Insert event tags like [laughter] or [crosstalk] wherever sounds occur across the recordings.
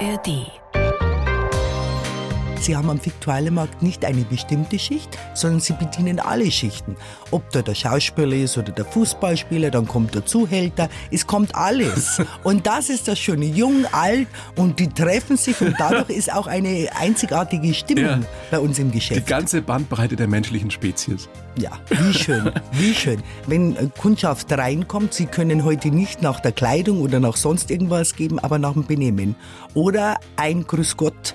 ARD. Sie haben am Viktualienmarkt nicht eine bestimmte Schicht, sondern Sie bedienen alle Schichten. Ob da der Schauspieler ist oder der Fußballspieler, dann kommt der Zuhälter, es kommt alles. [laughs] Und das ist das Schöne, jung, alt und die treffen sich und dadurch ist auch eine einzigartige Stimmung Ja. bei uns im Die Geschäft. ganze Bandbreite der menschlichen Spezies. Ja, wie schön, wie [laughs] schön. Wenn äh, Kundschaft reinkommt, Sie können heute nicht nach der Kleidung oder nach sonst irgendwas geben, aber nach dem Benehmen. Oder ein Grüß Gott,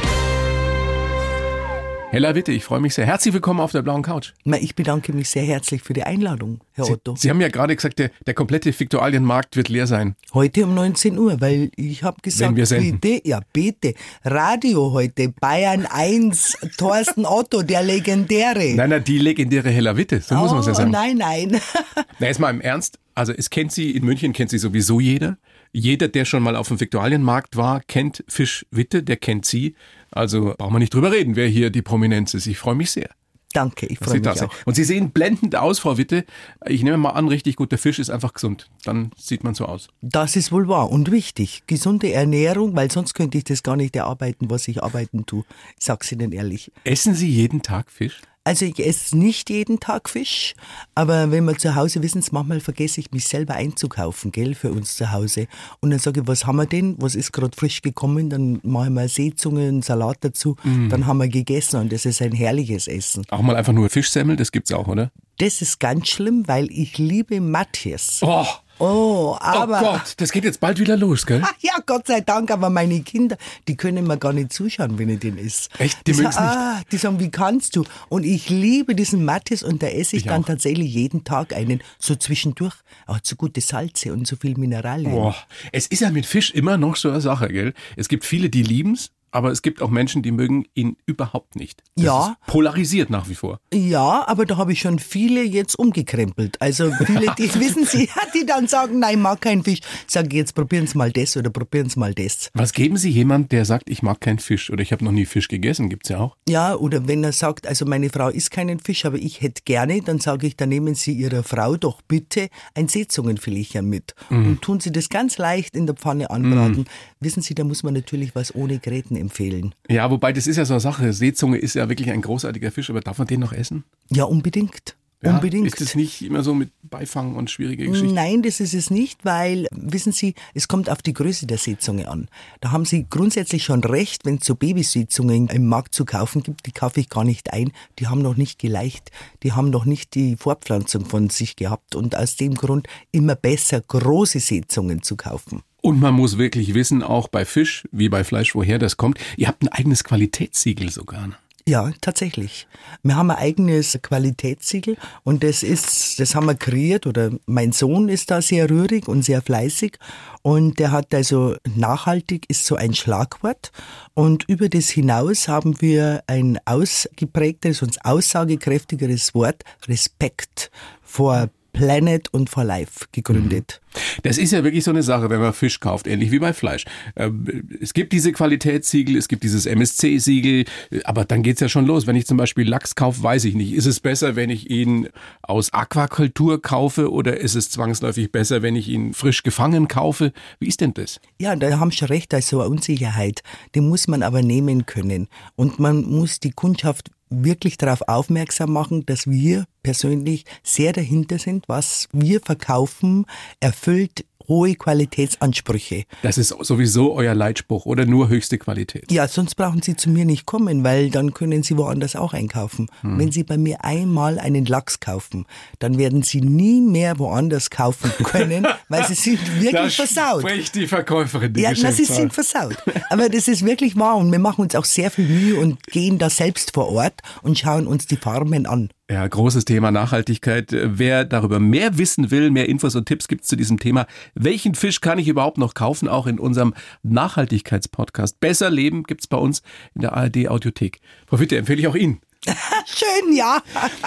Hella Witte, ich freue mich sehr. Herzlich willkommen auf der blauen Couch. Na, ich bedanke mich sehr herzlich für die Einladung, Herr Sie, Otto. Sie haben ja gerade gesagt, der, der komplette Viktualienmarkt wird leer sein. Heute um 19 Uhr, weil ich habe gesagt, bitte, ja bitte, Radio heute, Bayern 1, [laughs] Thorsten Otto, der Legendäre. Nein, nein, die legendäre Hella Witte, so muss man es ja oh, sagen. nein, nein. [laughs] Na, jetzt mal im Ernst. Also es kennt sie, in München kennt sie sowieso jeder. Jeder, der schon mal auf dem Viktualienmarkt war, kennt Fisch Witte, der kennt sie. Also brauchen wir nicht drüber reden, wer hier die Prominenz ist. Ich freue mich sehr. Danke, ich freue da mich sind. auch. Und Sie sehen blendend aus, Frau Witte. Ich nehme mal an, richtig gut, der Fisch ist einfach gesund. Dann sieht man so aus. Das ist wohl wahr und wichtig. Gesunde Ernährung, weil sonst könnte ich das gar nicht erarbeiten, was ich arbeiten tue. Ich sag's Ihnen ehrlich. Essen Sie jeden Tag Fisch? Also ich esse nicht jeden Tag Fisch, aber wenn wir zu Hause wissen, manchmal vergesse ich mich selber einzukaufen, gell, für uns zu Hause. Und dann sage ich, was haben wir denn? Was ist gerade frisch gekommen? Dann machen wir Seezunge, einen Salat dazu. Mhm. Dann haben wir gegessen und das ist ein herrliches Essen. Auch mal einfach nur Fischsemmel, das gibt's auch, oder? Das ist ganz schlimm, weil ich liebe Matthias. Oh, Oh, aber... oh Gott, das geht jetzt bald wieder los, gell? Ach [laughs] ja, Gott sei Dank, aber meine Kinder, die können mir gar nicht zuschauen, wenn ich den esse. Echt? Die Die mögen's sagen, nicht? Ah, die sagen, wie kannst du? Und ich liebe diesen Mattis und da esse ich, Ich dann auch. tatsächlich jeden Tag einen, so zwischendurch. Er hat so gute Salze und so viel Mineralien. Boah, es ist ja mit Fisch immer noch so eine Sache, gell? Es gibt viele, die lieben's, aber es gibt auch Menschen, die mögen ihn überhaupt nicht. Das Ja. Ist polarisiert nach wie vor. Ja, aber da habe ich schon viele jetzt umgekrempelt. Also viele, die [laughs] wissen Sie, die dann sagen, nein, ich mag keinen Fisch. Sag ich, jetzt probieren Sie mal das oder probieren Sie mal das. Was geben Sie jemand, der sagt, ich mag keinen Fisch oder ich habe noch nie Fisch gegessen? Gibt's ja auch. Ja, oder wenn er sagt, also meine Frau isst keinen Fisch, aber ich hätte gerne, dann sage ich, dann nehmen Sie Ihrer Frau doch bitte ein Seezungenfiletchen mit und tun Sie das ganz leicht in der Pfanne anbraten. Wissen Sie, da muss man natürlich was ohne Gräten empfehlen. Ja, wobei das ist ja so eine Sache. Seezunge ist ja wirklich ein großartiger Fisch, aber darf man den noch essen? Ja, unbedingt. Ja? Unbedingt. Ist es nicht immer so mit Beifang und schwierige Geschichten? Nein, das ist es nicht, weil, wissen Sie, es kommt auf die Größe der Seezunge an. Da haben Sie grundsätzlich schon recht, wenn es so Babyseezungen im Markt zu kaufen gibt, die kaufe ich gar nicht ein. Die haben noch nicht geleicht, die haben noch nicht die Fortpflanzung von sich gehabt und aus dem Grund immer besser große Seezungen zu kaufen. Und man muss wirklich wissen, auch bei Fisch wie bei Fleisch, woher das kommt. Ihr habt ein eigenes Qualitätssiegel sogar. Ja, tatsächlich. Wir haben ein eigenes Qualitätssiegel und das ist, das haben wir kreiert oder mein Sohn ist da sehr rührig und sehr fleißig und der hat also nachhaltig ist so ein Schlagwort und über das hinaus haben wir ein ausgeprägtes und aussagekräftigeres Wort Respekt vor Planet und for Life gegründet. Das ist ja wirklich so eine Sache, wenn man Fisch kauft, ähnlich wie bei Fleisch. Ähm, Es gibt diese Qualitätssiegel, es gibt dieses MSC-Siegel, aber dann geht's ja schon los. Wenn ich zum Beispiel Lachs kaufe, weiß ich nicht. Ist es besser, wenn ich ihn aus Aquakultur kaufe oder ist es zwangsläufig besser, wenn ich ihn frisch gefangen kaufe? Wie ist denn das? Ja, da haben Sie recht, da ist so eine Unsicherheit. Die muss man aber nehmen können. Und man muss die Kundschaft wirklich darauf aufmerksam machen, dass wir persönlich sehr dahinter sind, was wir verkaufen, erfüllt hohe Qualitätsansprüche. Das ist sowieso euer Leitspruch oder nur höchste Qualität. Ja, sonst brauchen Sie zu mir nicht kommen, weil dann können Sie woanders auch einkaufen. Hm. Wenn Sie bei mir einmal einen Lachs kaufen, dann werden Sie nie mehr woanders kaufen können, [laughs] weil Sie sind wirklich versaut. spricht die Verkäuferin, die Ja, na, sie sind versaut. Aber das ist wirklich wahr und wir machen uns auch sehr viel Mühe und gehen da selbst vor Ort und schauen uns die Farmen an. Ja, großes Thema Nachhaltigkeit. Wer darüber mehr wissen will, mehr Infos und Tipps gibt es zu diesem Thema. Welchen Fisch kann ich überhaupt noch kaufen? Auch in unserem Nachhaltigkeitspodcast. Besser Leben gibt's bei uns in der ARD Audiothek. Frau Witte, empfehle ich auch Ihnen. [laughs] Schön, ja.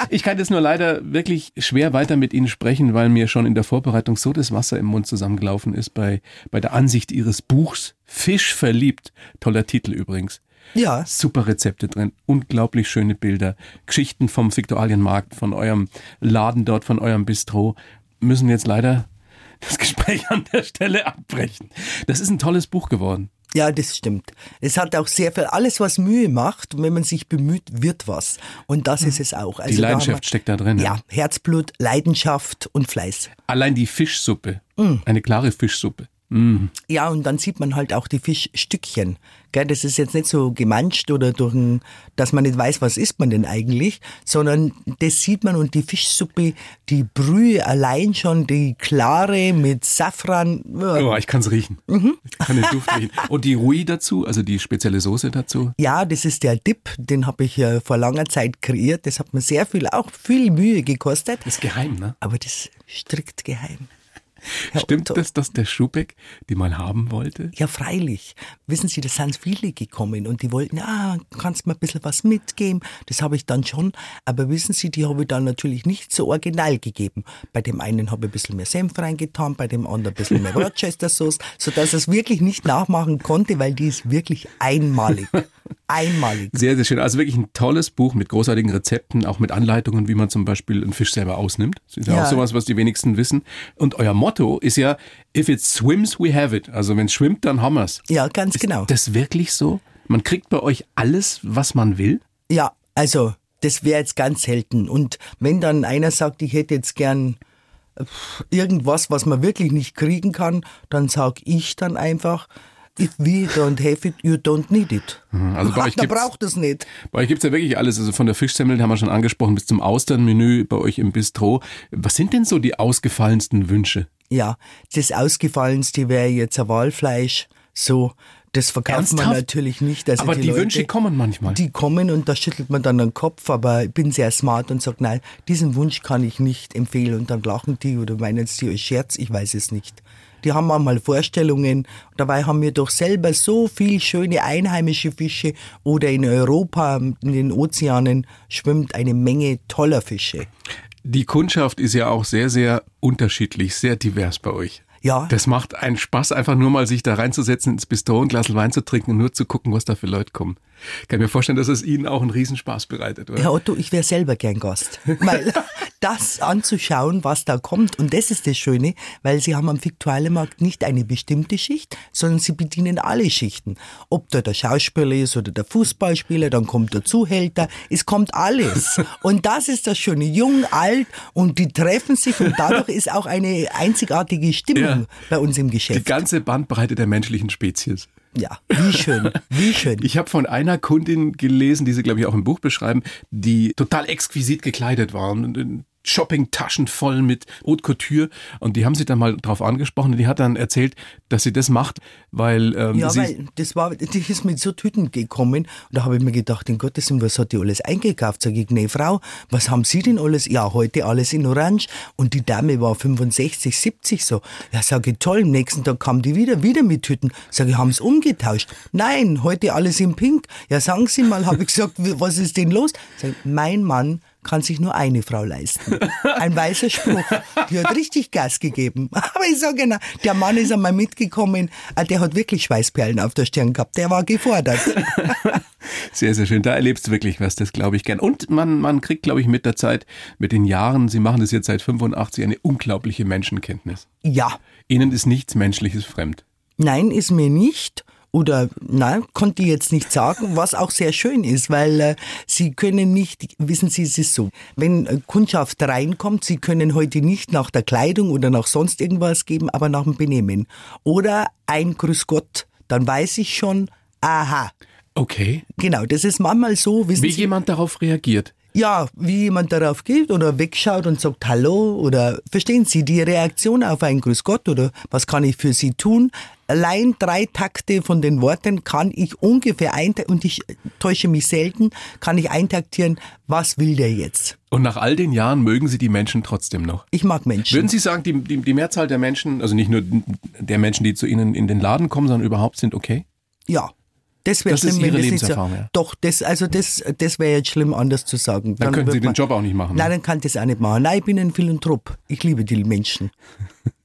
Ich kann jetzt nur leider wirklich schwer weiter mit Ihnen sprechen, weil mir schon in der Vorbereitung so das Wasser im Mund zusammengelaufen ist bei, bei der Ansicht Ihres Buchs. Fisch verliebt. Toller Titel übrigens. Ja. Super Rezepte drin, unglaublich schöne Bilder, Geschichten vom Viktualienmarkt, von eurem Laden dort, von eurem Bistro. Müssen jetzt leider das [laughs] Gespräch an der Stelle abbrechen. Das ist ein tolles Buch geworden. Ja, das stimmt. Es hat auch sehr viel, alles was Mühe macht, und wenn man sich bemüht, wird was. Und das ist es auch. Also Die da Leidenschaft wir- steckt da drin. Ja, Herzblut, Leidenschaft und Fleiß. Allein die Fischsuppe, eine klare Fischsuppe. Ja, und dann sieht man halt auch die Fischstückchen. Gell, das ist jetzt nicht so gemanscht oder durch ein, dass man nicht weiß, was isst man denn eigentlich, sondern das sieht man und die Fischsuppe, die Brühe allein schon, die klare mit Safran. Oh, ich kann es riechen. Ich kann den Duft riechen. Und die Rui dazu, also die spezielle Soße dazu. Ja, das ist der Dip, den habe ich äh, vor langer Zeit kreiert. Das hat mir sehr viel, auch viel Mühe gekostet. Das ist geheim, ne? Aber das ist strikt geheim. Stimmt das, dass der Schubeck die mal haben wollte? Ja, freilich. Wissen Sie, da sind viele gekommen und die wollten, ja, kannst mir ein bisschen was mitgeben. Das habe ich dann schon. Aber wissen Sie, die habe ich dann natürlich nicht so original gegeben. Bei dem einen habe ich ein bisschen mehr Senf reingetan, bei dem anderen ein bisschen mehr [laughs] Rochester Sauce, sodass er es wirklich nicht nachmachen konnte, weil die ist wirklich einmalig. Einmalig. Sehr, sehr schön. Also wirklich ein tolles Buch mit großartigen Rezepten, auch mit Anleitungen, wie man zum Beispiel einen Fisch selber ausnimmt. Das ist ja, Ja. auch sowas, was die wenigsten wissen. Und euer Motto ist ja, if it swims, we have it. Also wenn es schwimmt, dann haben wir's. Ja, ganz Ist genau. das wirklich so? Man kriegt bei euch alles, was man will? Ja, also das wäre jetzt ganz selten. Und wenn dann einer sagt, ich hätte jetzt gern irgendwas, was man wirklich nicht kriegen kann, dann sag ich dann einfach, if we don't have it, you don't need it. also bei [laughs] euch braucht es nicht. Bei euch gibt's ja wirklich alles, also von der Fischsemmel, haben wir schon angesprochen, bis zum Austernmenü bei euch im Bistro. Was sind denn so die ausgefallensten Wünsche? Ja, das Ausgefallenste wäre jetzt ein Walfleisch. So, das verkauft man Ernsthaft? natürlich nicht. Also Aber die, Leute, Wünsche kommen manchmal. Die kommen und da schüttelt man dann den Kopf, aber ich bin sehr smart und sage, nein, diesen Wunsch kann ich nicht empfehlen. Und dann lachen die oder meinen sie als Scherz, ich weiß es nicht. Die haben manchmal Vorstellungen. Dabei haben wir doch selber so viel schöne einheimische Fische oder in Europa, in den Ozeanen schwimmt eine Menge toller Fische. Die Kundschaft ist ja auch sehr, sehr unterschiedlich, sehr divers bei euch. Ja. Das macht einen Spaß, einfach nur mal sich da reinzusetzen, ins Bistro ein Glas Wein zu trinken und nur zu gucken, was da für Leute kommen. Kann mir vorstellen, dass es Ihnen auch einen Riesenspaß bereitet, oder? Herr Otto, ich wäre selber gern Gast. Weil [laughs] das anzuschauen, was da kommt, und das ist das Schöne, weil Sie haben am Viktualienmarkt nicht eine bestimmte Schicht, sondern Sie bedienen alle Schichten. Ob da der Schauspieler ist oder der Fußballspieler, dann kommt der Zuhälter, es kommt alles. [laughs] Und das ist das Schöne, jung, alt, und die treffen sich und dadurch ist auch eine einzigartige Stimmung Ja. bei uns im Die Geschäft. ganze Bandbreite der menschlichen Spezies. Ja, wie schön, wie schön. Ich habe von einer Kundin gelesen, die sie, glaube ich, auch im Buch beschreiben, die total exquisit gekleidet waren. Shoppingtaschen voll mit Haute Couture. Und die haben sie dann mal drauf angesprochen und die hat dann erzählt, dass sie das macht, weil ähm, Ja, sie weil das war, die ist mit so Tüten gekommen und da habe ich mir gedacht, in Gottes Willen, was hat die alles eingekauft? Sag ich, nee, Frau, was haben Sie denn alles? Ja, heute alles in Orange und die Dame war 65, 70 so. Ja, sage ich, toll, am nächsten Tag kam die wieder, wieder mit Tüten. Sage ich, haben Sie umgetauscht? Nein, heute alles in Pink. Ja, sagen Sie mal, [laughs] habe ich gesagt, was ist denn los? Sag ich, mein Mann kann sich nur eine Frau leisten. Ein weißer Spruch. Die hat richtig Gas gegeben. [laughs] Aber ich sage genau, der Mann ist einmal mitgekommen, ah, der hat wirklich Schweißperlen auf der Stirn gehabt. Der war gefordert. [laughs] Sehr, sehr schön. Da erlebst du wirklich was, das glaube ich gern. Und man, man kriegt, glaube ich, mit der Zeit, mit den Jahren, Sie machen das jetzt seit 85, eine unglaubliche Menschenkenntnis. Ja, Ihnen ist nichts Menschliches fremd. nein, ist mir nicht. Oder nein, konnte ich jetzt nicht sagen, was auch sehr schön ist, weil äh, Sie können nicht, wissen Sie, es ist so, wenn äh, Kundschaft reinkommt, Sie können heute nicht nach der Kleidung oder nach sonst irgendwas geben, aber nach dem Benehmen. Oder ein Grüß Gott, dann weiß ich schon, aha, Okay. genau, das ist manchmal so, wissen Wie Sie. jemand darauf reagiert. Ja, wie jemand darauf geht oder wegschaut und sagt Hallo oder verstehen Sie die Reaktion auf ein Grüß Gott oder was kann ich für Sie tun? Allein drei Takte von den Worten kann ich ungefähr eintaktieren und ich täusche mich selten, kann ich eintaktieren, was will der jetzt? Und nach all den Jahren mögen Sie die Menschen trotzdem noch. Ich mag Menschen. Würden Sie sagen, die, die, die Mehrzahl der Menschen, also nicht nur der Menschen, die zu Ihnen in den Laden kommen, sondern überhaupt sind okay? Ja. Das wäre Das ist schlimm, wenn Ihre das nicht so. Lebenserfahrung, ja. Doch, das, also das, das wäre jetzt schlimm, anders zu sagen. Dann können wird Sie den man- Job auch nicht machen. Nein, dann kann ich das auch nicht machen. Nein, ich bin ein Philanthrop. Ich liebe die Menschen.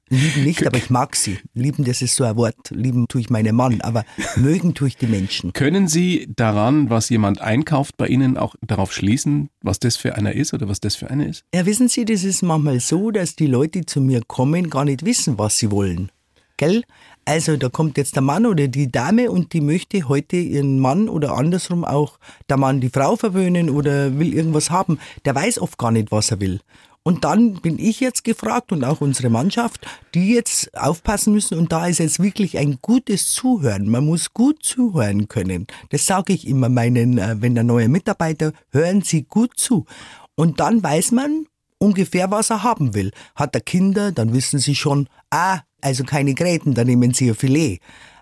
Lieben nicht, aber ich mag sie. Lieben, das ist so ein Wort. Lieben tue ich meinen Mann, aber [laughs] mögen tue ich die Menschen. Können Sie daran, was jemand einkauft bei Ihnen, auch darauf schließen, was das für einer ist oder was das für eine ist? Ja, wissen Sie, das ist manchmal so, dass die Leute, die zu mir kommen, gar nicht wissen, was sie wollen. Gell? Also da kommt jetzt der Mann oder die Dame und die möchte heute ihren Mann oder andersrum auch der Mann die Frau verwöhnen oder will irgendwas haben. Der weiß oft gar nicht, was er will. Und dann bin ich jetzt gefragt und auch unsere Mannschaft, die jetzt aufpassen müssen. Und da ist jetzt wirklich ein gutes Zuhören. Man muss gut zuhören können. Das sage ich immer meinen, äh, wenn der neue Mitarbeiter, hören Sie gut zu. Und dann weiß man ungefähr, was er haben will. Hat er Kinder, dann wissen Sie schon, ah, also keine Gräten, dann nehmen Sie ein Filet.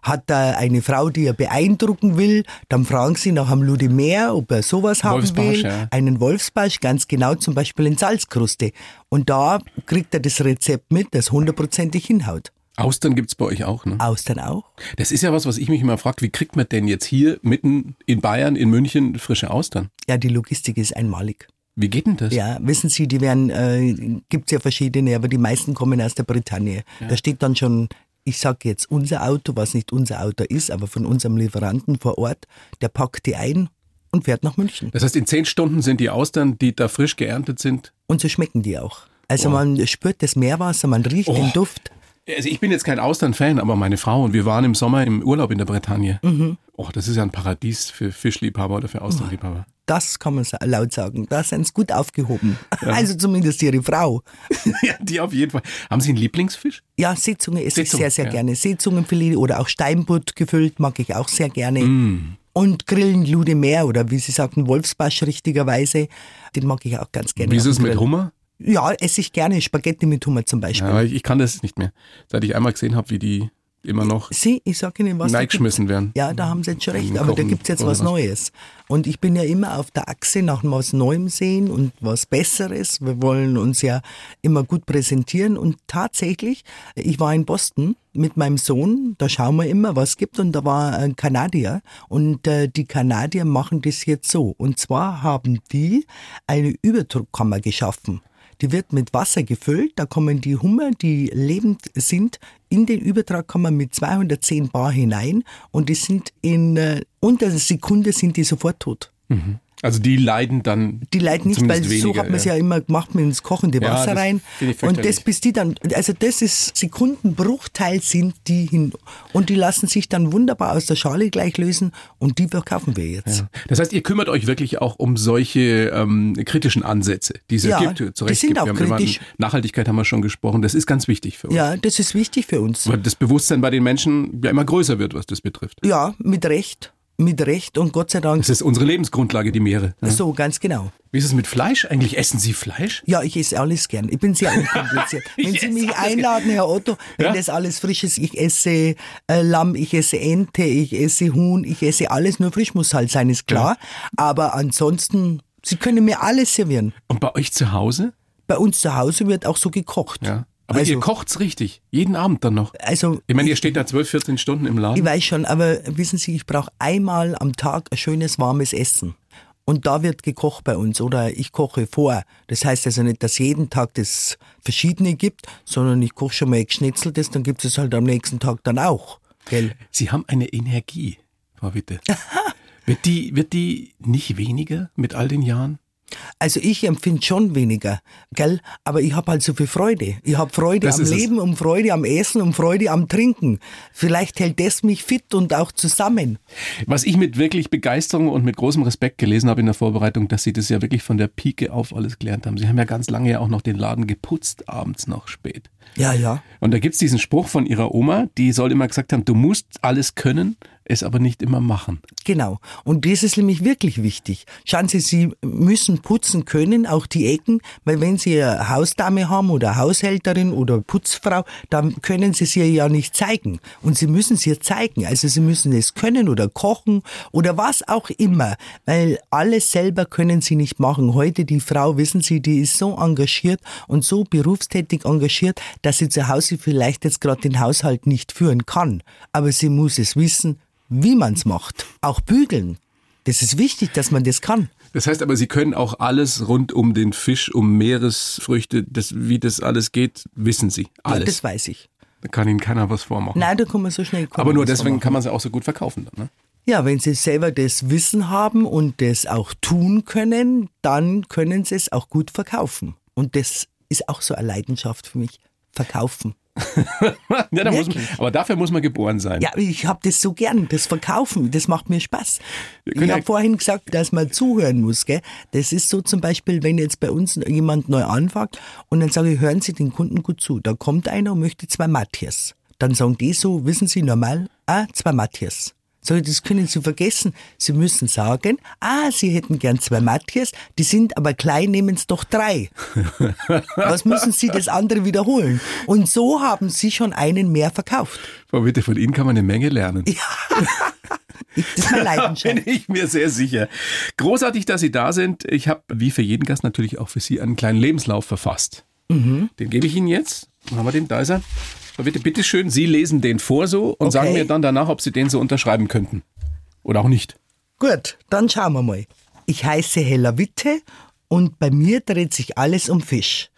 Hat er eine Frau, die er beeindrucken will, dann fragen Sie nach einem Ludemeer, ob er sowas haben will. ja. Einen Wolfsbarsch, ganz genau, zum Beispiel in Salzkruste. Und da kriegt er das Rezept mit, das hundertprozentig hinhaut. Austern gibt's bei euch auch, ne? Austern auch? Das ist ja was, was ich mich immer frage, wie kriegt man denn jetzt hier mitten in Bayern, in München, frische Austern? Ja, die Logistik ist einmalig. Wie geht denn das? Ja, wissen Sie, die werden, äh, gibt's ja verschiedene, aber die meisten kommen aus der Bretagne. Da steht dann schon, ich sag jetzt unser Auto, was nicht unser Auto ist, aber von unserem Lieferanten vor Ort, der packt die ein und fährt nach München. Das heißt, in zehn Stunden sind die Austern, die da frisch geerntet sind. Und so schmecken die auch. Also Wow. man spürt das Meerwasser, man riecht Oh. den Duft. Also ich bin jetzt kein Austern-Fan, aber meine Frau und wir waren im Sommer im Urlaub in der Bretagne. Mhm. Oh, das ist ja ein Paradies für Fischliebhaber oder für Austernliebhaber. Das kann man laut sagen. Da sind sie gut aufgehoben. Also zumindest ihre Frau. [laughs] ja, die auf jeden Fall. Haben Sie einen Lieblingsfisch? Ja, Seezunge esse ich Seezunge, sehr, sehr ja. gerne. Seezungenfilet oder auch Steinbutt gefüllt mag ich auch sehr gerne. Mm. Und Grillen Lude Meer oder wie Sie sagten, Wolfsbarsch richtigerweise, den mag ich auch ganz gerne. Wie ist es mit. Hummer? Ja, esse ich gerne. Spaghetti mit Hummer zum Beispiel. Ja, ich, ich kann das nicht mehr. Seit ich einmal gesehen habe, wie die immer noch Sie, ich sage Ihnen was. da reingeschmissen werden. Ja, da haben Sie jetzt schon recht, aber da Kochen gibt's jetzt was was? Neues. Und ich bin ja immer auf der Achse nach was Neuem sehen und was Besseres. Wir wollen uns ja immer gut präsentieren und tatsächlich, ich war in Boston mit meinem Sohn, da schauen wir immer, was gibt und da war ein Kanadier und äh, die Kanadier machen das jetzt so. Und zwar haben die eine Überdruckkammer geschaffen. Die wird mit Wasser gefüllt, da kommen die Hummer, die lebend sind, in den Übertragkammer mit 210 Bar hinein und die sind in äh, unter einer Sekunde sind die sofort tot. Also die leiden dann. Die leiden nicht, weil zumindest so weniger, hat man es ja immer gemacht mit ins kochende Ja, Wasser rein. Und das bis die dann, also das ist Sekundenbruchteil sind die hin und die lassen sich dann wunderbar aus der Schale gleich lösen und die verkaufen wir jetzt. Ja. Das heißt, ihr kümmert euch wirklich auch um solche ähm, kritischen Ansätze, die es ja, Ja, gibt, zu die Recht sind gibt. auch Wir haben über kritisch. Nachhaltigkeit haben wir schon gesprochen. Das ist ganz wichtig für uns. Ja, das ist wichtig für uns. Weil das Bewusstsein bei den Menschen ja immer größer wird, was das betrifft. Ja, mit Recht, mit Recht und Gott sei Dank Das ist unsere Lebensgrundlage, die Meere. Ja. so ganz genau. Wie ist es mit Fleisch eigentlich? Essen Sie Fleisch? Ja, ich esse alles gern. Ich bin sehr [laughs] unkompliziert. Wenn Sie mich einladen, Herr Otto, wenn Ja? das alles frisch ist, ich esse äh, Lamm, ich esse Ente, ich esse Huhn, ich esse alles, nur frisch muss halt sein, ist klar. Aber ansonsten, Sie können mir alles servieren. Und bei euch zu Hause? Bei uns zu Hause wird auch so gekocht. Ja. Aber also, ihr kocht's richtig. Jeden Abend dann noch. also Ich meine, ihr steht da 12, 14 Stunden im Ich Laden. weiß schon, aber wissen Sie, ich brauche einmal am Tag ein schönes warmes Essen. Und da wird gekocht bei uns oder ich koche vor. Das heißt also nicht, dass jeden Tag das Verschiedene gibt, sondern ich koche schon mal geschnitzeltes, dann gibt es halt am nächsten Tag dann auch. Gell? Sie haben eine Energie, Frau Witte. [laughs] wird, die, wird die nicht weniger mit all den Jahren? Also ich empfinde schon weniger, gell? Aber ich habe halt so viel Freude. Ich habe Freude Das am ist es. Leben, um Freude am Essen, um Freude am Trinken. Vielleicht hält das mich fit und auch zusammen. Was ich mit wirklich Begeisterung und mit großem Respekt gelesen habe in der Vorbereitung, dass Sie das ja wirklich von der Pike auf alles gelernt haben. Sie haben ja ganz lange ja auch noch den Laden geputzt, abends noch spät. Ja, ja. Und da gibt's diesen Spruch von ihrer Oma, die soll immer gesagt haben, du musst alles können, es aber nicht immer machen. Genau. Und das ist nämlich wirklich wichtig. Schauen Sie, Sie müssen putzen können, auch die Ecken, weil wenn Sie eine Hausdame haben oder Haushälterin oder Putzfrau, dann können Sie sie ja nicht zeigen. Und Sie müssen sie zeigen. Also Sie müssen es können oder kochen oder was auch immer, weil alles selber können Sie nicht machen. Heute die Frau, wissen Sie, die ist so engagiert und so berufstätig engagiert, dass sie zu Hause vielleicht jetzt gerade den Haushalt nicht führen kann. Aber sie muss es wissen, wie man's macht. Auch bügeln. Das ist wichtig, dass man das kann. Das heißt aber, Sie können auch alles rund um den Fisch, um Meeresfrüchte, das, wie das alles geht, wissen Sie. Ja, Alles. das weiß ich. da kann Ihnen keiner was vormachen. Nein, da kann man so schnell kommen. aber nur deswegen man kann man sie auch so gut verkaufen. Dann, ne? Ja, wenn Sie selber das Wissen haben und das auch tun können, dann können Sie es auch gut verkaufen. Und das ist auch so eine Leidenschaft für mich. Verkaufen. [laughs] ja, da muss man, aber dafür muss man geboren sein. Ja, ich habe das so gern, das Verkaufen, das macht mir Spaß. Ich ja- habe vorhin gesagt, dass man zuhören muss. Gell? Das ist so zum Beispiel, wenn jetzt bei uns jemand neu anfängt und dann sage ich, hören Sie den Kunden gut zu. Da kommt einer und möchte zwei Matthias. Dann sagen die so, wissen Sie normal, ah, zwei Matthias. Sag ich, das können Sie vergessen. Sie müssen sagen, ah, Sie hätten gern zwei Matthias, die sind aber klein, nehmen es doch drei. [laughs] Was müssen Sie das andere wiederholen? Und so haben Sie schon einen mehr verkauft. Frau Witte, von Ihnen kann man eine Menge lernen. Ich, [laughs] das ist meine Da Leidenschaft. bin ich mir sehr sicher. Großartig, dass Sie da sind. Ich habe, wie für jeden Gast, natürlich auch für Sie einen kleinen Lebenslauf verfasst. Mhm. Den gebe ich Ihnen jetzt. Haben wir den? Da ist er. Frau Witte, bitteschön, Sie lesen den vor so und Okay. sagen mir dann danach, ob Sie den so unterschreiben könnten. Oder auch nicht. Gut, dann schauen wir mal. Ich heiße Hella Witte und bei mir dreht sich alles um Fisch.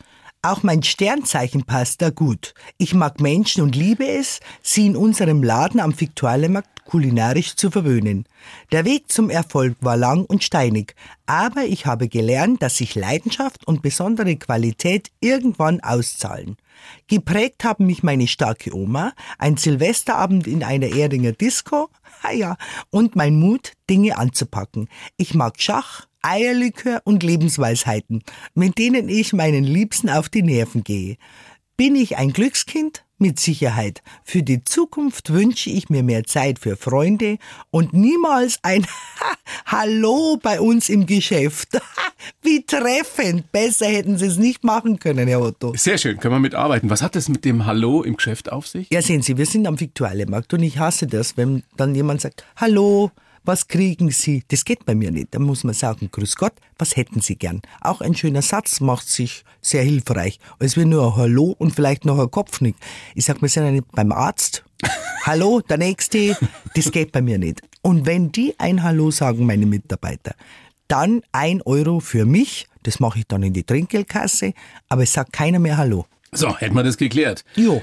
Auch mein Sternzeichen passt da gut. Ich mag Menschen und liebe es, sie in unserem Laden am Viktualienmarkt kulinarisch zu verwöhnen. Der Weg zum Erfolg war lang und steinig, aber ich habe gelernt, dass sich Leidenschaft und besondere Qualität irgendwann auszahlen. Geprägt haben mich meine starke Oma, ein Silvesterabend in einer Erdinger Disco, [laughs] ja, und mein Mut, Dinge anzupacken. Ich mag Schach, Eierlikör und Lebensweisheiten, mit denen ich meinen Liebsten auf die Nerven gehe. Bin ich ein Glückskind? Mit Sicherheit. Für die Zukunft wünsche ich mir mehr Zeit für Freunde und niemals ein [laughs] Hallo bei uns im Geschäft. [laughs] Wie treffend. Besser hätten Sie es nicht machen können, Herr Otto. Sehr schön, können wir mitarbeiten. Was hat das mit dem Hallo im Geschäft auf sich? Ja, sehen Sie, wir sind am Viktualienmarkt und ich hasse das, wenn dann jemand sagt, hallo, was kriegen Sie? Das geht bei mir nicht. Da muss man sagen, grüß Gott, was hätten Sie gern? Auch ein schöner Satz macht sich sehr hilfreich. Als wir nur ein Hallo und vielleicht noch ein Kopfnick. Ich sag, wir sind ja nicht beim Arzt. [laughs] Hallo, der Nächste, das geht bei mir nicht. Und wenn die ein Hallo sagen, meine Mitarbeiter, dann ein Euro für mich, das mache ich dann in die Trinkgeldkasse, aber es sagt keiner mehr Hallo. So, hätten wir das geklärt. Jo,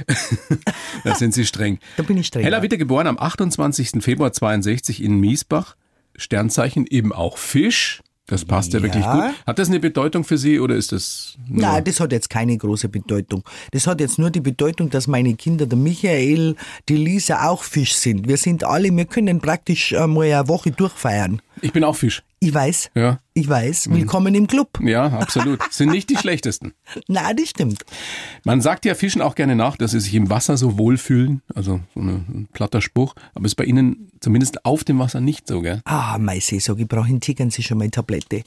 [laughs] Da sind Sie streng. da bin ich streng. Hella Witte geboren am 28. Februar 62 in Miesbach. Sternzeichen eben auch Fisch. Das passt ja, wirklich Ja. gut. Hat das eine Bedeutung für Sie oder ist das Nein, das hat jetzt keine große Bedeutung. Das hat jetzt nur die Bedeutung, dass meine Kinder, der Michael, die Lisa auch Fisch sind. Wir sind alle, wir können praktisch einmal eine Woche durchfeiern. Ich bin auch Fisch. Ich weiß, Ja. Mhm. ich weiß, willkommen im Club. Ja, absolut. Sind nicht die [laughs] schlechtesten. Nein, das stimmt. Man sagt ja Fischen auch gerne nach, dass sie sich im Wasser so wohlfühlen. Also so ein platter Spruch. Aber ist bei Ihnen zumindest auf dem Wasser nicht so, gell? Ah, mein Seesog, ich brauche in Tegernsee schon meine Tablette.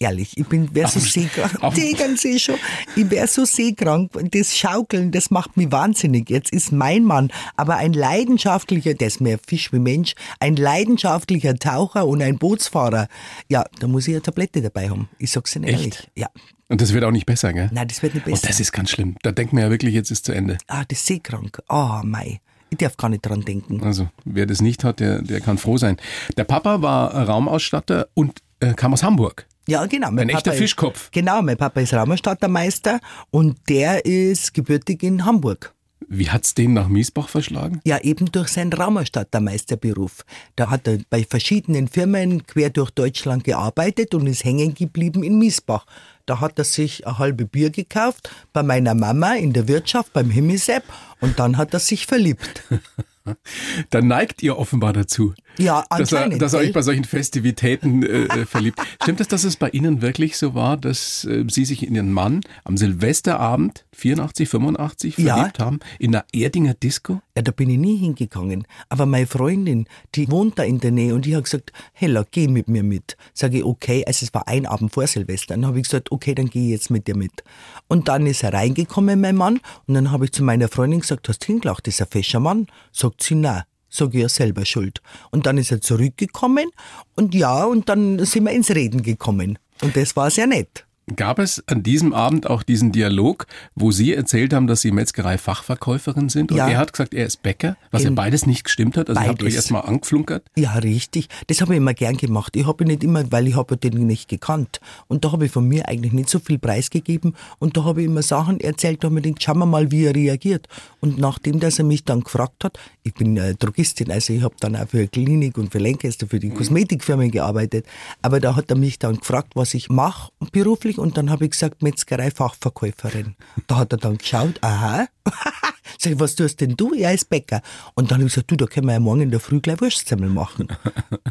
Ehrlich, ich bin, wär so seekrank. Tegernsee schon. Ich wär so seekrank. Das Schaukeln, das macht mich wahnsinnig. Jetzt ist mein Mann, aber ein leidenschaftlicher, der ist mehr Fisch wie Mensch, ein leidenschaftlicher Taucher und ein Bootsfahrer. Ja, da muss ich eine Tablette dabei haben. Ich sag's Ihnen Echt? ehrlich. Ja. Und das wird auch nicht besser, gell? Nein, das wird nicht Und besser. das ist ganz schlimm. Da denkt man ja wirklich, jetzt ist zu Ende. ah, das ist seekrank. Ah, mei. Ich darf gar nicht dran denken. Also wer das nicht hat, der, der kann froh sein. Der Papa war Raumausstatter und äh, kam aus Hamburg. Ja, genau. Mein Ein echter ist- Fischkopf. Genau, mein Papa ist Raumerstattermeister und der ist gebürtig in Hamburg. Wie hat's den nach Miesbach verschlagen? Ja, eben durch seinen Raumerstattermeisterberuf. Da hat er bei verschiedenen Firmen quer durch Deutschland gearbeitet und ist hängen geblieben in Miesbach. Da hat er sich ein halbe Bier gekauft bei meiner Mama in der Wirtschaft beim Himmelsepp und dann hat er sich verliebt. [laughs] Da neigt ihr offenbar dazu. Ja, Dass er, dass er euch bei solchen Festivitäten äh, äh, verliebt. Stimmt es, dass es bei Ihnen wirklich so war, dass äh, Sie sich in Ihren Mann am Silvesterabend 84, 85 Ja. verliebt haben? In der Erdinger Disco? Ja, da bin ich nie hingegangen. Aber meine Freundin, die wohnt da in der Nähe und die hat gesagt, Hella, geh mit mir mit. Sage ich, okay, also es war ein Abend vor Silvester. Dann habe ich gesagt, okay, dann gehe ich jetzt mit dir mit. Und dann ist er reingekommen, mein Mann, und dann habe ich zu meiner Freundin gesagt, hast du hingelacht, ist ein fescher Mann? Sagt sie, nein. Sag ich ja selber schuld. Und dann ist er zurückgekommen und ja, und dann sind wir ins Reden gekommen. Und das war sehr nett. Gab es an diesem Abend auch diesen Dialog, wo Sie erzählt haben, dass Sie Metzgerei-Fachverkäuferin sind und Ja. er hat gesagt, er ist Bäcker, was ja Eben. beides nicht gestimmt hat? Also ihr habt Beides. euch erstmal angeflunkert? Ja, richtig. Das habe ich immer gern gemacht. Ich habe ihn nicht immer, weil ich habe den nicht gekannt. Und da habe ich von mir eigentlich nicht so viel preisgegeben. Und da habe ich immer Sachen erzählt, da habe ich gedacht, schauen wir mal, wie er reagiert. Und nachdem, dass er mich dann gefragt hat, ich bin äh, Drogistin, also ich habe dann auch für Klinik und für Lancaster, für die Kosmetikfirmen gearbeitet. Aber da hat er mich dann gefragt, was ich mache beruflich. Und dann habe ich gesagt, Metzgerei-Fachverkäuferin. Da hat er dann geschaut, aha. [laughs] Sag ich, was tust denn du? Er ist Bäcker. Und dann habe ich gesagt, du, da können wir ja morgen in der Früh gleich Wurstsemmel machen.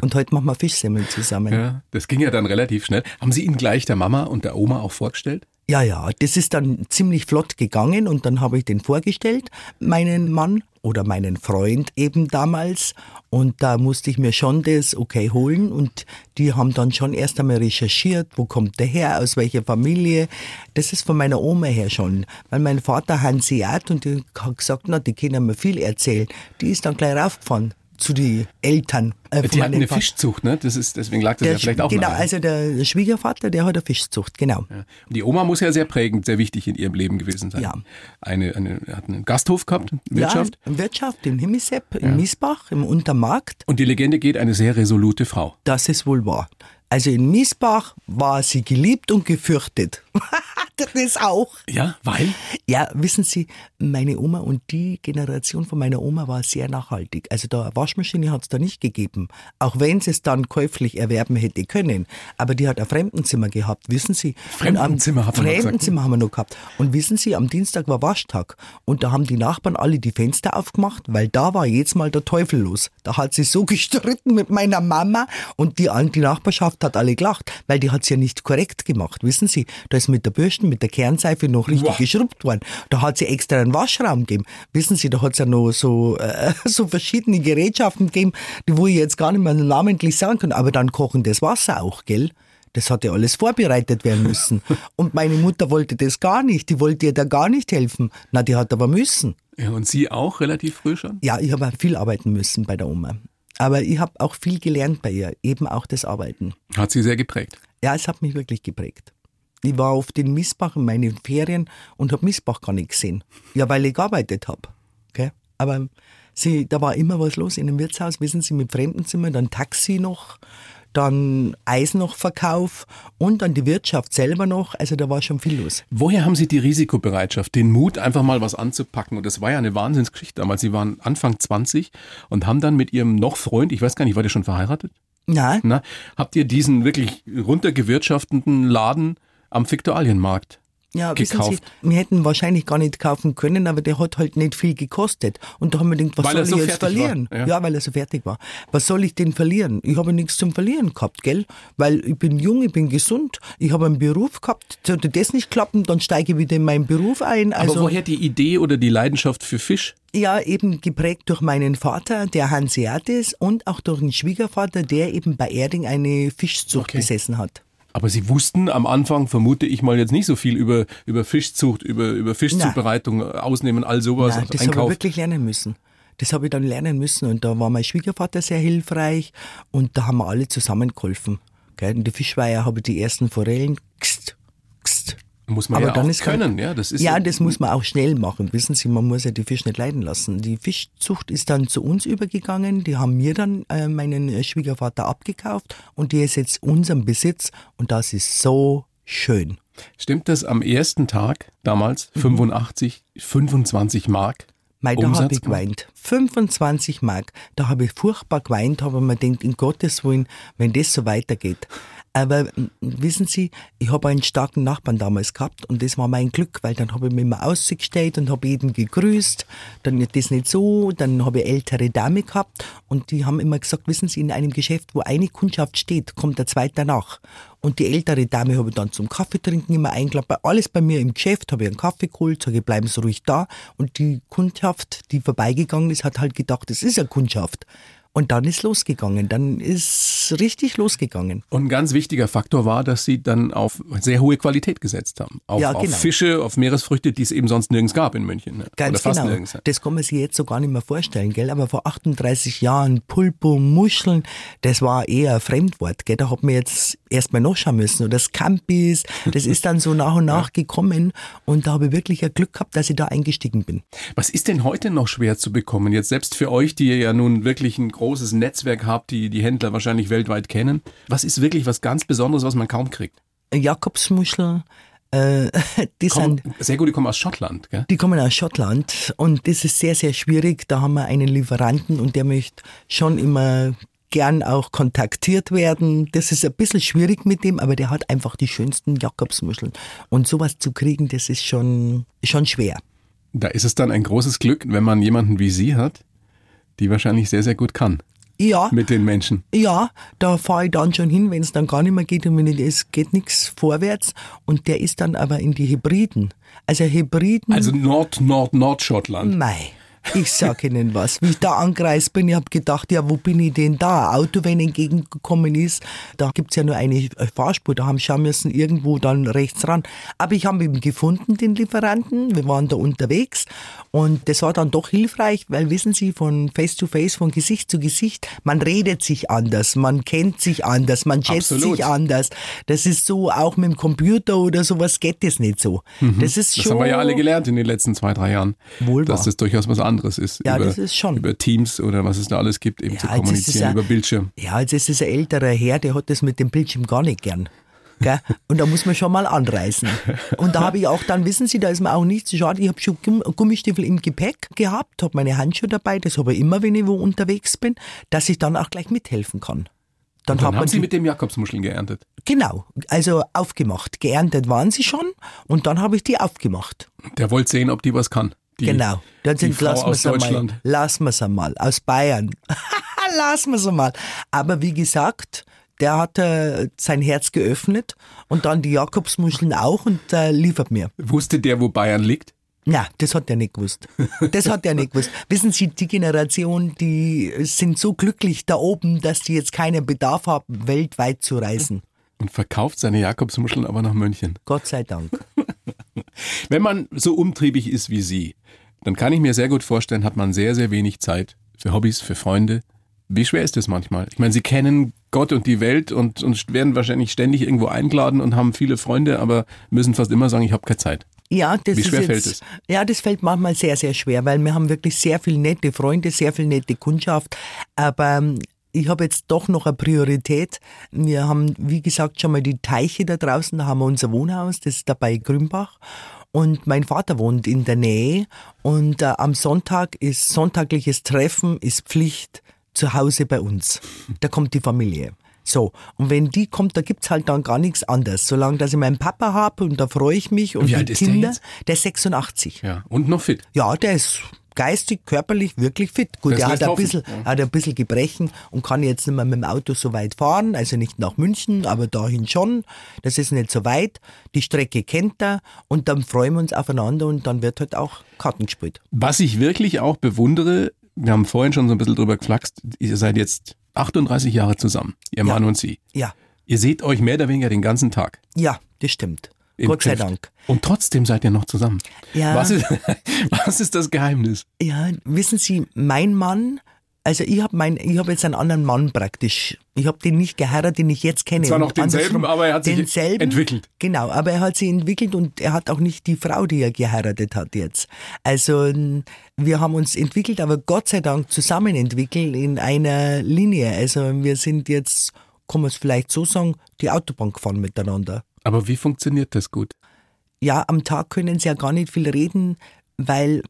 Und heute machen wir Fischsemmeln zusammen. Ja. Ja, das ging ja dann relativ schnell. Haben Sie ihn gleich der Mama und der Oma auch vorgestellt? ja, das ist dann ziemlich flott gegangen und dann habe ich den vorgestellt, meinen Mann oder meinen Freund eben damals. Und da musste ich mir schon das okay holen und die haben dann schon erst einmal recherchiert, wo kommt der her, aus welcher Familie. Das ist von meiner Oma her schon, weil mein Vater Hanseat und die hat gesagt, na, die können mir viel erzählen. Die ist dann gleich raufgefahren zu die Eltern. Äh, Die hatten eine Vater. Fischzucht, ne? Das ist, deswegen lag das Der ja vielleicht auch genau, nahe. also der Schwiegervater, der hat eine Fischzucht, genau. Ja. Die Oma muss ja sehr prägend, sehr wichtig in ihrem Leben gewesen sein. Ja. Eine, eine, hat einen Gasthof gehabt, Wirtschaft. Ja, Wirtschaft in Himmelsepp, in Miesbach, im Untermarkt. Und die Legende geht, eine sehr resolute Frau. Das ist wohl wahr. Also in Miesbach war sie geliebt und gefürchtet. [laughs] das auch. Ja, weil? Ja, wissen Sie, meine Oma und die Generation von meiner Oma war sehr nachhaltig. Also da eine Waschmaschine hat es da nicht gegeben. Auch wenn sie es dann käuflich erwerben hätte können. Aber die hat ein Fremdenzimmer gehabt, wissen Sie. Fremdenzimmer hat man gesagt, ne? Fremdenzimmer haben wir noch gehabt. Und wissen Sie, am Dienstag war Waschtag. Und da haben die Nachbarn alle die Fenster aufgemacht, weil da war jetzt mal der Teufel los. Da hat sie so [laughs] gestritten mit meiner Mama und die, die Nachbarschaft hat alle gelacht, weil die hat's ja nicht korrekt gemacht. Wissen Sie, da ist mit der Bürsten, mit der Kernseife noch richtig Wow. geschrubbt worden. Da hat sie extra einen Waschraum gegeben. Wissen Sie, da hat's ja noch so, äh, [laughs] so verschiedene Gerätschaften gegeben, die wo ich jetzt gar nicht mehr namentlich sagen kann. Aber dann kochendes Wasser auch, gell? Das hat ja alles vorbereitet werden [laughs] müssen. Und meine Mutter wollte das gar nicht. Die wollte ihr da gar nicht helfen. Na, die hat aber müssen. Ja, und Sie auch relativ früh schon? Ja, ich habe viel arbeiten müssen bei der Oma. Aber ich habe auch viel gelernt bei ihr, eben auch das Arbeiten. Hat Sie sehr geprägt. Ja, es hat mich wirklich geprägt. Ich war oft in Miesbach in meinen Ferien und habe Miesbach gar nicht gesehen. Ja, weil ich gearbeitet habe. Okay? Aber sie, da war immer was los in dem Wirtshaus, wissen Sie, mit Fremdenzimmer, dann Taxi noch, dann Eis noch Verkauf und dann die Wirtschaft selber noch. Also da war schon viel los. Woher haben Sie die Risikobereitschaft, den Mut, einfach mal was anzupacken? Und das war ja eine Wahnsinnsgeschichte damals. Sie waren Anfang 20 und haben dann mit Ihrem noch Freund, ich weiß gar nicht, war der schon verheiratet? Nein, Na, habt ihr diesen wirklich runtergewirtschaftenden Laden am Viktualienmarkt Ja, gekauft? Sie, wir hätten wahrscheinlich gar nicht kaufen können, aber der hat halt nicht viel gekostet. Und da haben wir gedacht, was Weil soll so ich jetzt verlieren? ja. Ja. weil er so fertig war. Was soll ich denn verlieren? Ich habe nichts zum Verlieren gehabt, gell? Weil ich bin jung, ich bin gesund, ich habe einen Beruf gehabt. Sollte das nicht klappen, dann steige ich wieder in meinen Beruf ein. Also, Aber woher die Idee oder die Leidenschaft für Fisch? ja, eben geprägt durch meinen Vater, der Hanseat ist, und auch durch den Schwiegervater, der eben bei Erding eine Fischzucht Okay. besessen hat. Aber Sie wussten am Anfang, vermute ich mal, jetzt nicht so viel über, über Fischzucht, über, über Fischzubereitung, Ausnehmen, all sowas, Nein, das habe ich Einkauf. wirklich lernen müssen. Das habe ich dann lernen müssen. Und da war mein Schwiegervater sehr hilfreich und da haben wir alle zusammengeholfen. Gell? In der Fischweiher habe ich die ersten Forellen gst, gst. Muss man Aber ja dann auch ist können, ja. Das ist ja, das muss man auch schnell machen. Wissen Sie, man muss ja die Fisch nicht leiden lassen. Die Fischzucht ist dann zu uns übergegangen. Die haben mir dann äh, meinen äh, Schwiegervater abgekauft und die ist jetzt unserem Besitz und das ist so schön. Stimmt das am ersten Tag damals, Mhm. 85, 25 Mark? Mei, da habe ich geweint. 25 Mark. Da habe ich furchtbar geweint, habe mir gedacht, in Gottes Willen, wenn das so weitergeht. Aber wissen Sie, ich habe einen starken Nachbarn damals gehabt und das war mein Glück, weil dann habe ich mich immer ausgestellt und habe jeden gegrüßt. Dann ist das nicht so, dann habe ich ältere Dame gehabt und die haben immer gesagt, wissen Sie, in einem Geschäft, wo eine Kundschaft steht, kommt der zweite nach. Und die ältere Dame habe ich dann zum Kaffee trinken immer eingeladen. Alles bei mir im Geschäft habe ich einen Kaffee geholt, sage, bleiben Sie ruhig da. Und die Kundschaft, die vorbeigegangen ist, hat halt gedacht, das ist eine Kundschaft. Und dann ist losgegangen. Dann ist richtig losgegangen. Und ein ganz wichtiger Faktor war, dass sie dann auf sehr hohe Qualität gesetzt haben. Auf, Ja, auf genau. Fische, auf Meeresfrüchte, die es eben sonst nirgends gab in München. Ne? Ganz Oder fast genau. nirgends. Das kann man sich jetzt so gar nicht mehr vorstellen, gell? Aber vor 38 Jahren Pulpo, Muscheln, das war eher ein Fremdwort, gell? Da hat man jetzt erstmal nachschauen müssen. Oder Scampis, das ist dann so nach und nach gekommen. Und da habe ich wirklich ein Glück gehabt, dass ich da eingestiegen bin. Was ist denn heute noch schwer zu bekommen? Jetzt selbst für euch, die ihr ja nun wirklich ein großes Netzwerk habt, die die Händler wahrscheinlich weltweit kennen. Was ist wirklich was ganz Besonderes, was man kaum kriegt? Jakobsmuschel, äh, [laughs] die Kommen, sind sehr gut, die kommen aus Schottland, gell? Die kommen aus Schottland und das ist sehr, sehr schwierig. Da haben wir einen Lieferanten und der möchte schon immer gern auch kontaktiert werden. Das ist ein bisschen schwierig mit dem, aber der hat einfach die schönsten Jakobsmuscheln. Und sowas zu kriegen, das ist schon, schon schwer. Da ist es dann ein großes Glück, wenn man jemanden wie Sie hat, die wahrscheinlich sehr, sehr gut kann Ja, mit den Menschen. ja, da fahre ich dann schon hin, wenn es dann gar nicht mehr geht und wenn ich, es geht nichts vorwärts. Und der ist dann aber in die Hybriden. Also Hybriden. Also Nord, Nord, Nordschottland. Mei. Ich sag Ihnen was. Wie ich da angereist bin, ich habe gedacht, ja, wo bin ich denn da? Auto, wenn entgegengekommen ist, da gibt's ja nur eine Fahrspur, da haben schauen müssen, irgendwo dann rechts ran. Aber ich habe ihn gefunden, den Lieferanten. Wir waren da unterwegs und das war dann doch hilfreich, weil wissen Sie, von Face to Face, von Gesicht zu Gesicht, man redet sich anders, man kennt sich anders, man schätzt Absolut. sich anders. Das ist so, auch mit dem Computer oder sowas geht das nicht so. Das ist Mhm. Das schon. haben wir ja alle gelernt in den letzten zwei, drei Jahren. Wohl dass das durchaus was anderes ist. Ja, über, das ist schon. Über Teams oder was es da alles gibt, eben Ja, zu kommunizieren, ja- über Bildschirm. Ja, jetzt ist es ein älterer Herr, der hat das mit dem Bildschirm gar nicht gern. Gell? Und da muss man schon mal anreißen. Und da habe ich auch dann, wissen Sie, da ist mir auch nicht so schade, ich habe schon Gumm- Gummistiefel im Gepäck gehabt, habe meine Handschuhe dabei, das habe ich immer, wenn ich wo unterwegs bin, dass ich dann auch gleich mithelfen kann. Dann, Dann hat man haben Sie mit dem Jakobsmuscheln geerntet. genau, also aufgemacht. Geerntet waren sie schon und dann habe ich die aufgemacht. Der wollte sehen, ob die was kann. Die, Genau. Dann sind, lassen wir aus es einmal. Deutschland. Lassen wir es einmal. Aus Bayern. [laughs] lassen wir es einmal. Aber wie gesagt, der hat äh, sein Herz geöffnet und dann die Jakobsmuscheln auch und äh, liefert mir. Wusste der, wo Bayern liegt? Na, das hat er nicht gewusst. Das hat er nicht gewusst. [laughs] Wissen Sie, die Generation, die sind so glücklich da oben, dass die jetzt keinen Bedarf haben, weltweit zu reisen. Und verkauft seine Jakobsmuscheln aber nach München. Gott sei Dank. [laughs] Wenn man so umtriebig ist wie Sie, dann kann ich mir sehr gut vorstellen, hat man sehr, sehr wenig Zeit für Hobbys, für Freunde. Wie schwer ist das manchmal? Ich meine, Sie kennen Gott und die Welt und, und werden wahrscheinlich ständig irgendwo eingeladen und haben viele Freunde, aber müssen fast immer sagen, ich habe keine Zeit. Ja, das Wie ist schwer jetzt, fällt es? Ja, das fällt manchmal sehr, sehr schwer, weil wir haben wirklich sehr viel nette Freunde, sehr viel nette Kundschaft. Aber ähm, ich habe jetzt doch noch eine Priorität. Wir haben, wie gesagt, schon mal die Teiche da draußen, da haben wir unser Wohnhaus, das ist dabei Grünbach. Und mein Vater wohnt in der Nähe. Und äh, am Sonntag ist sonntagliches Treffen, ist Pflicht zu Hause bei uns. Da kommt die Familie. So, und wenn die kommt, da gibt's halt dann gar nichts anderes. Solange dass ich meinen Papa habe und da freue ich mich und Wie die der Kinder, jetzt? der ist 86. Ja, und noch fit. Ja, der ist geistig, körperlich wirklich fit. Gut, Das der hat ein, hoffen, bisschen, hat ein bisschen Gebrechen und kann jetzt nicht mehr mit dem Auto so weit fahren, also nicht nach München, aber dahin schon. Das ist nicht so weit. Die Strecke kennt er und dann freuen wir uns aufeinander und dann wird halt auch Karten gespielt. Was ich wirklich auch bewundere, wir haben vorhin schon so ein bisschen drüber geflaxt, ihr seid jetzt 38 Jahre zusammen, ihr Mann und Sie. Ja, Ihr seht euch mehr oder weniger den ganzen Tag. ja, das stimmt. Gott sei. Dank. Und trotzdem seid ihr noch zusammen. Ja. Was ist, [laughs] was ist das Geheimnis? Ja, wissen Sie, mein Mann, also ich habe mein, ich habe jetzt einen anderen Mann praktisch. Ich habe den nicht geheiratet, den ich jetzt kenne. Zwar noch denselben, aber er hat sich denselben, entwickelt. Genau, aber er hat sich entwickelt und er hat auch nicht die Frau, die er geheiratet hat jetzt. Also wir haben uns entwickelt, aber Gott sei Dank zusammen entwickelt in einer Linie. Also wir sind jetzt, kann man es vielleicht so sagen, die Autobahn gefahren miteinander. Aber wie funktioniert das gut? Ja, am Tag können sie ja gar nicht viel reden, weil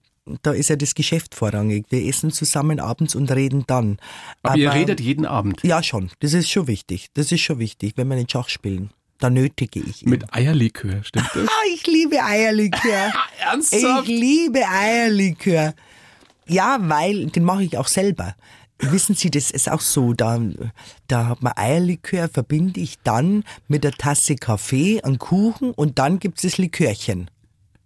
da ist ja das Geschäft vorrangig. Wir essen zusammen abends und reden dann. Aber, ihr redet jeden Abend. Ja, schon. Das ist schon wichtig. Das ist schon wichtig, wenn wir nicht Schach spielen. Da nötige ich ihn. Mit Eierlikör, stimmt das? [laughs] Ah, ich liebe Eierlikör. [laughs] Ernsthaft? Ich liebe Eierlikör. Ja, weil den mache ich auch selber. Wissen Sie, das ist auch so, da, da hat man Eierlikör, verbinde ich dann mit der Tasse Kaffee, einen Kuchen und dann gibt's das Likörchen.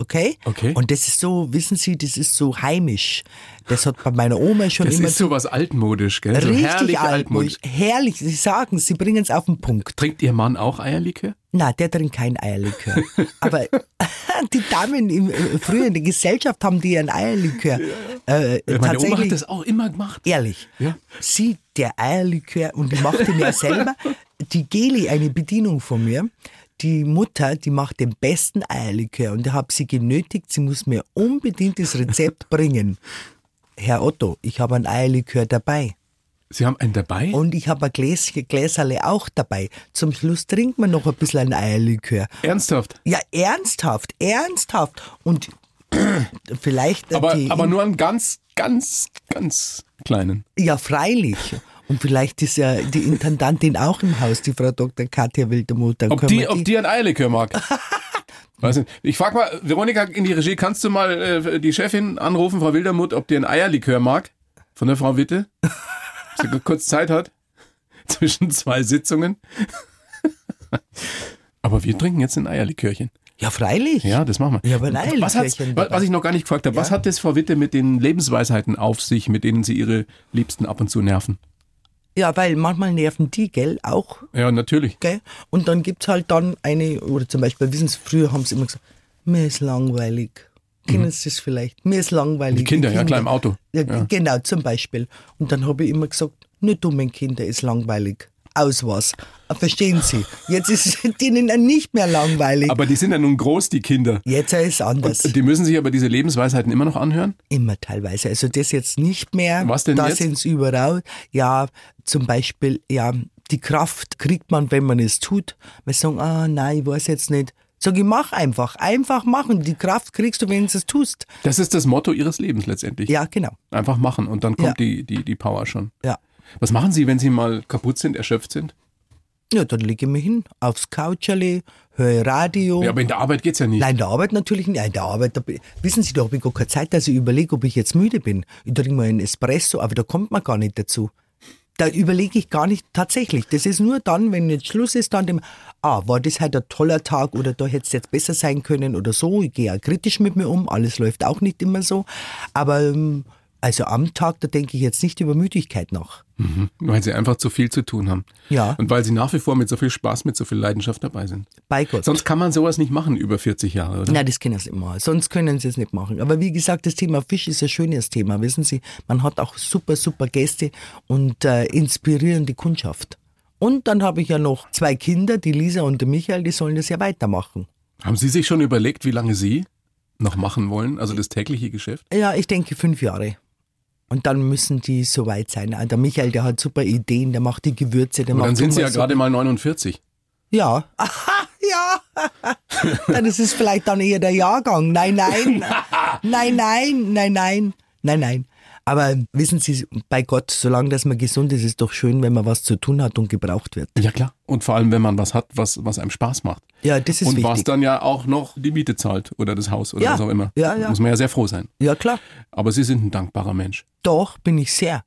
Okay? Okay. Und das ist so, wissen Sie, das ist so heimisch. Das hat bei meiner Oma schon Das immer ist sowas altmodisch, gell? So richtig herrlich altmodisch. Herrlich, Sie sagen, Sie bringen es auf den Punkt. Trinkt Ihr Mann auch Eierlikör? Na, der trinkt kein Eierlikör. [laughs] Aber [laughs] die Damen im, äh, früher in der Gesellschaft haben die ihren Eierlikör. Äh, Meine Oma hat das auch immer gemacht. ehrlich, Ja. sie, der Eierlikör, und die macht ihn ja [laughs] selber, die Geli, eine Bedienung von mir, die Mutter, die macht den besten Eierlikör und ich habe sie genötigt, sie muss mir unbedingt das Rezept [laughs] bringen. Herr Otto, ich habe ein Eierlikör dabei. Sie haben einen dabei? Und ich habe ein Gläschen, Gläserle auch dabei. Zum Schluss trinkt man noch ein bisschen ein Eierlikör. Ernsthaft? Ja, ernsthaft, ernsthaft. Und [clears throat] vielleicht äh, Aber, aber nur einen ganz, ganz, ganz kleinen. ja freilich. Und vielleicht ist ja die Intendantin auch im Haus, die Frau Dr. Katja Wildermuth. Dann Ob die, wir ob die ein Eierlikör mag? [laughs] Weiß nicht. Ich frag mal, Veronika in die Regie, kannst du mal äh, die Chefin anrufen, Frau Wildermuth, ob die ein Eierlikör mag? Von der Frau Witte? Ob sie [laughs] kurz Zeit hat? [laughs] Zwischen zwei Sitzungen? Aber wir trinken jetzt ein Eierlikörchen. Ja, freilich. Ja, das machen wir. Ja, aber ein was, was ich noch gar nicht gefragt habe, was hat das Frau Witte mit den Lebensweisheiten auf sich, mit denen sie ihre Liebsten ab und zu nerven? Ja, weil manchmal nerven die, gell, auch. Ja, natürlich. Gell? Und dann gibt's halt dann eine, oder zum Beispiel, wissen Sie, früher haben sie immer gesagt, mir ist langweilig. Kennen Sie das vielleicht? Mir ist langweilig. Mhm. Die Kinder, ja klar, im Auto. Ja, Ja. Genau, zum Beispiel. Und dann habe ich immer gesagt, nur dummen Kinder ist langweilig. Aus was. Verstehen Sie? Jetzt ist es [laughs] denen nicht mehr langweilig. Aber die sind ja nun groß, die Kinder. Jetzt ist es anders. Und die müssen sich aber diese Lebensweisheiten immer noch anhören? Immer teilweise. Also das jetzt nicht mehr. Was denn da jetzt? sind's überall. Ja, zum Beispiel, ja, die Kraft kriegt man, wenn man es tut. Wir sagen, ah, nein, ich weiß jetzt nicht. Sag ich, mach einfach. Einfach machen. Die Kraft kriegst du, wenn du es tust. Das ist das Motto ihres Lebens letztendlich. Ja, genau. Einfach machen und dann kommt Ja. die, die, die Power schon. Ja. Was machen Sie, wenn Sie mal kaputt sind, erschöpft sind? Ja, dann lege ich mich hin, aufs Coucherle, höre Radio. Ja, aber in der Arbeit geht's ja nicht. Nein, in der Arbeit natürlich nicht. Nein, in der Arbeit, da, wissen Sie, da habe ich gar keine Zeit, dass ich überlege, ob ich jetzt müde bin. Ich trinke mal einen Espresso, aber da kommt man gar nicht dazu. Da überlege ich gar nicht tatsächlich. Das ist nur dann, wenn jetzt Schluss ist, dann dem, ah, war das heute ein toller Tag oder da hätte es jetzt besser sein können oder so. Ich gehe auch kritisch mit mir um. Alles läuft auch nicht immer so. Aber ähm, also am Tag, da denke ich jetzt nicht über Müdigkeit nach. Mhm. Weil Sie einfach zu viel zu tun haben. Ja. Und weil Sie nach wie vor mit so viel Spaß, mit so viel Leidenschaft dabei sind. Bei Gott. Sonst kann man sowas nicht machen über 40 Jahre, oder? Nein, das können sie nicht machen. Sonst können sie es nicht machen. Aber wie gesagt, das Thema Fisch ist ein schönes Thema. Wissen Sie, man hat auch super, super Gäste und äh, inspirierende Kundschaft. Und dann habe ich ja noch zwei Kinder, die Lisa und der Michael, die sollen das ja weitermachen. Haben Sie sich schon überlegt, wie lange Sie noch machen wollen? Also das tägliche Geschäft? Ja, ich denke fünf Jahre. Und dann müssen die soweit sein. Ah, Der Michael, der hat super Ideen, der macht die Gewürze, der Und macht dann sind Sie ja Hummersuppe. gerade mal 49. Ja. Aha, ja. [laughs] Dann ist es vielleicht dann eher der Jahrgang. Nein, nein. [laughs] Nein, nein, nein, nein. Nein, nein. Aber wissen Sie, bei Gott, solange dass man gesund ist, ist es doch schön, wenn man was zu tun hat und gebraucht wird. Ja klar. Und vor allem, wenn man was hat, was, was einem Spaß macht. Ja, das ist Und was wichtig. dann ja auch noch die Miete zahlt oder das Haus oder Ja. was auch immer. Ja, ja. Muss man ja sehr froh sein. Ja, klar. Aber Sie sind ein dankbarer Mensch. Doch, bin ich sehr.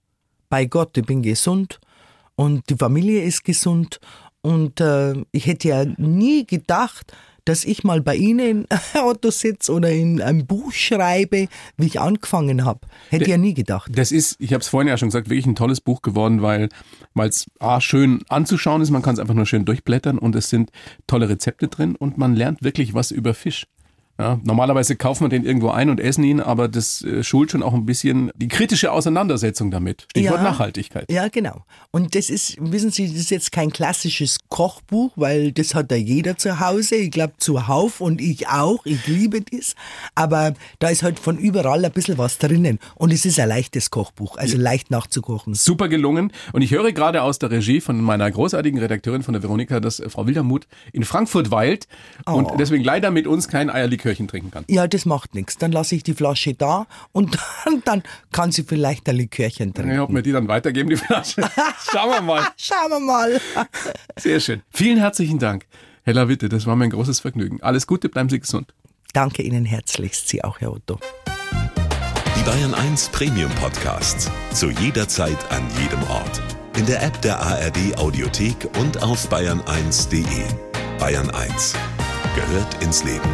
Bei Gott, ich bin gesund und die Familie ist gesund. Und äh, ich hätte ja nie gedacht, dass ich mal bei Ihnen Herr [laughs] Otto sitze oder in einem Buch schreibe, wie ich angefangen habe. Hätte ich ja nie gedacht. Das ist, ich habe es vorhin ja schon gesagt, wirklich ein tolles Buch geworden, weil es A, schön anzuschauen ist, man kann es einfach nur schön durchblättern und es sind tolle Rezepte drin und man lernt wirklich was über Fisch. Ja, normalerweise kauft man den irgendwo ein und essen ihn, aber das äh, schult schon auch ein bisschen die kritische Auseinandersetzung damit. Stichwort Ja. Nachhaltigkeit. Ja, genau. Und das ist, wissen Sie, das ist jetzt kein klassisches Kochbuch, weil das hat ja jeder zu Hause. Ich glaube zuhauf und ich auch. Ich liebe das. Aber da ist halt von überall ein bisschen was drinnen. Und es ist ein leichtes Kochbuch, also leicht nachzukochen. Super gelungen. Und ich höre gerade aus der Regie von meiner großartigen Redakteurin von der Veronika, dass Frau Wildermuth in Frankfurt weilt und Oh. deswegen leider mit uns kein Eierlikörchen trinken kann. Ja, das macht nichts. Dann lasse ich die Flasche da und dann, dann kann sie vielleicht ein Likörchen trinken. Ja, ob wir die dann weitergeben, die Flasche. [laughs] Schauen wir mal. Schauen wir mal. Sehr schön. Vielen herzlichen Dank, Hella Witte. Das war mein großes Vergnügen. Alles Gute, bleiben Sie gesund. Danke Ihnen herzlichst, Sie auch, Herr Otto. Die Bayern 1 Premium Podcasts. Zu jeder Zeit, an jedem Ort. In der App der ARD Audiothek und auf bayern1.de. Bayern 1 gehört ins Leben.